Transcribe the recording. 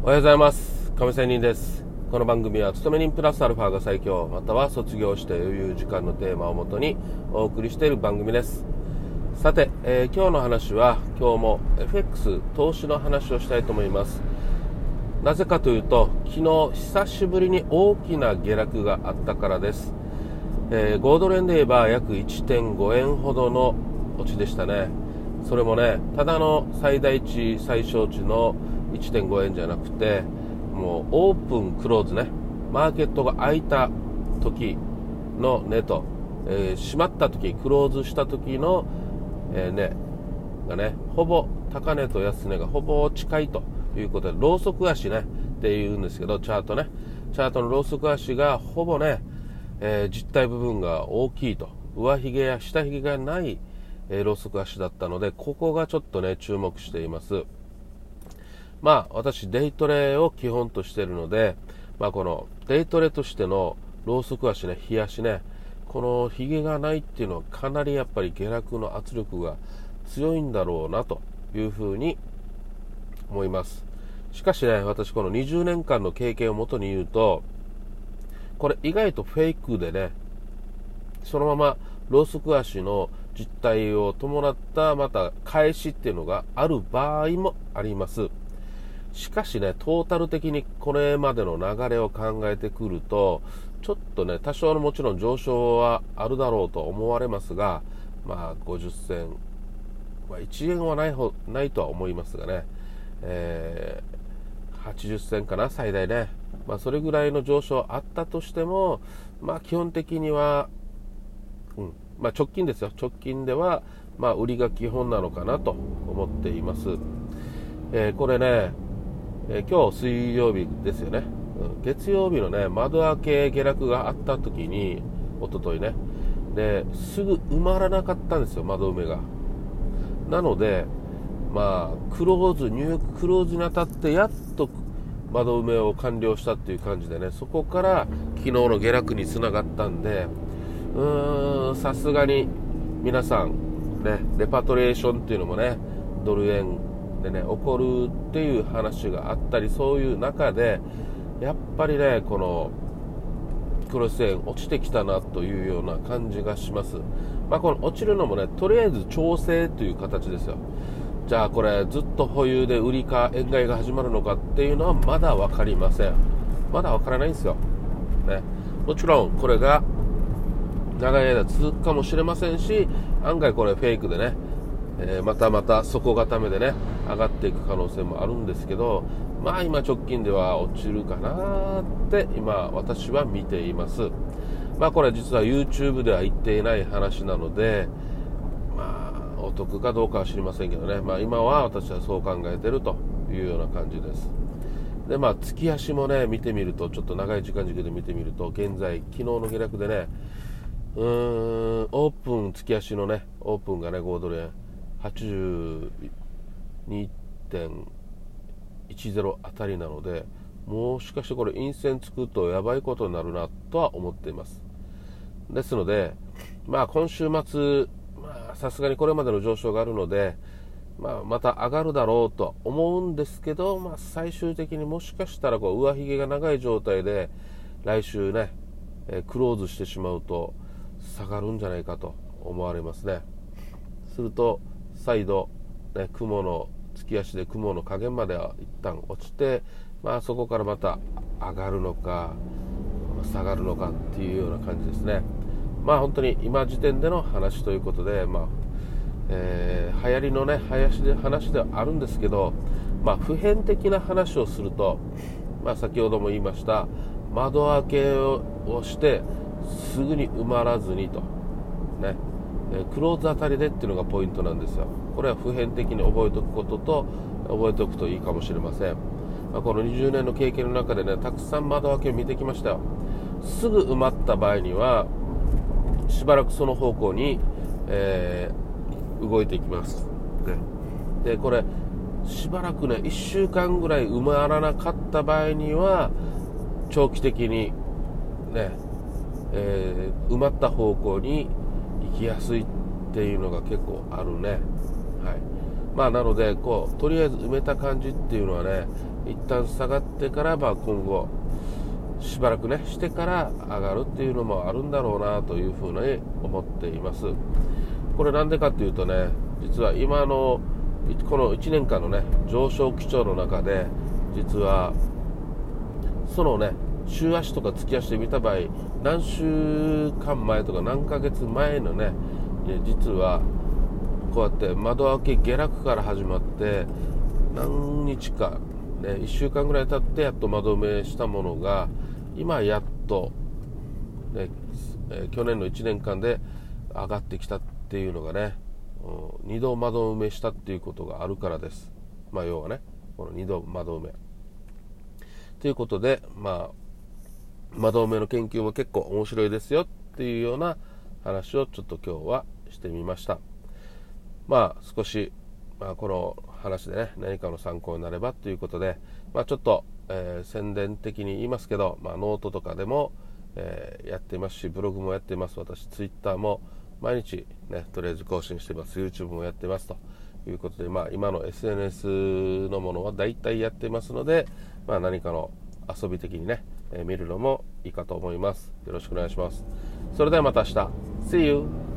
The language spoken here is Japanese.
おはようございます。亀仙人です。この番組は勤め人プラスアルファが最強または卒業して余裕時間のテーマをもとにお送りしている番組です。さて、えー、今日の話は今日も FX 投資の話をしたいと思います。なぜかというと昨日久しぶりに大きな下落があったからです、えー、5ドル円で言えば約1.5円ほどの落ちでしたね。それもねただの最大値最小値の1.5円じゃなくてもうオープンクローズね。マーケットが開いた時の値と、えー、閉まった時クローズした時の、えー、値がねほぼ高値と安値がほぼ近いということでローソク足ねっていうんですけどチャートね。チャートのローソク足がほぼね、えー、実体部分が大きいと。上髭や下髭がない、えー、ローソク足だったのでここがちょっとね注目しています。まあ私デイトレを基本としているので、まあ、このデイトレとしてのローソク足ね冷やしねこのヒゲがないっていうのはかなりやっぱり下落の圧力が強いんだろうなというふうに思います。しかしね私この20年間の経験をもとに言うとこれ意外とフェイクでねそのままローソク足の実態を伴ったまた返しっていうのがある場合もあります。しかしね、トータル的にこれまでの流れを考えてくると、ちょっとね、多少のもちろん上昇はあるだろうと思われますが、まあ、50銭、まあ、1円はないほないとは思いますがね、えー、80銭かな、最大ね。まあ、それぐらいの上昇あったとしても、まあ、基本的には、うんまあ、直近ですよ、直近では、まあ、売りが基本なのかなと思っています。えー、これね、えー、今日水曜日ですよね、うん、月曜日のね窓開け下落があった時に一昨日ね。ですぐ埋まらなかったんですよ窓埋めが。なのでまあクローズ入浴クローズにあたってやっと窓埋めを完了したっていう感じでね。そこから昨日の下落につながったんでうーんさすがに皆さんねレパトレーションっていうのもねドル円でね起こるっていう話があったりそういう中でやっぱりねこのクロス円落ちてきたなというような感じがします、まあ、この落ちるのもねとりあえず調整という形ですよ。じゃあこれずっと保有で売りか円買いが始まるのかっていうのはまだ分かりません。まだ分からないんですよ、ね、もちろんこれが長い間続くかもしれませんし案外これフェイクでねえー、またまた底固めでね上がっていく可能性もあるんですけどまあ今直近では落ちるかなって今私は見ています。まあこれ実は YouTube では言っていない話なのでまあお得かどうかは知りませんけどね。まあ今は私はそう考えてるというような感じです。でまあ月足もね見てみるとちょっと長い時間軸で見てみると現在昨日の下落でねうーんオープン月足のねオープンがね5ドル円。82.10あたりなのでもしかしてこれ陰線つくとやばいことになるなとは思っています。ですのでまあ今週末さすがにこれまでの上昇があるので、まあ、また上がるだろうと思うんですけど、まあ、最終的にもしかしたらこう上髭が長い状態で来週ね、えクローズしてしまうと下がるんじゃないかと思われますね。すると再度、ね、雲の月足で雲の加減までは一旦落ちて、まあ、そこからまた上がるのか下がるのかっていうような感じですね。まあ本当に今時点での話ということで、まあえー、流行りのね林で話ではあるんですけど、まあ、普遍的な話をすると、まあ、先ほども言いました窓開けをしてすぐに埋まらずにと、ね、えクローズあたりでっていうのがポイントなんですよ。これは普遍的に覚えておくことと覚えておくといいかもしれません、まあ、この20年の経験の中でねたくさん窓開けを見てきましたよ。すぐ埋まった場合にはしばらくその方向に、えー、動いていきます、ね、でこれしばらくね1週間ぐらい埋まらなかった場合には長期的にね、えー、埋まった方向に行きやすいっていうのが結構あるね。はいまあなのでこうとりあえず埋めた感じっていうのはね一旦下がってからまあ今後しばらくねしてから上がるっていうのもあるんだろうなというふうに思っていますこれなんでかっていうとね実は今のこの1年間のね上昇基調の中で実はそのね週足とか月足で見た場合何週間前とか何ヶ月前のね実はこうやって窓開け下落から始まって何日か、ね、1週間ぐらい経ってやっと窓埋めしたものが今やっと、ねえ、去年の1年間で上がってきたっていうのがね、2度窓埋めしたっていうことがあるからです。まあ、要はね、この2度窓埋め。ということで、まあ、窓埋めの研究も結構面白いですよっていうような話をちょっと今日はしてみました。まあ少し、まあ、この話でね何かの参考になればということで、まあ、ちょっと、えー、宣伝的に言いますけど、まあ、ノートとかでも、えー、やってますしブログもやってます私ツイッターも毎日ねとりあえず更新してます YouTube もやってますということで、まあ、今の SNS のものは大体やってますので、まあ、何かの遊び的にね、見るのもいいかと思います。よろしくお願いします。それではまた明日。See you!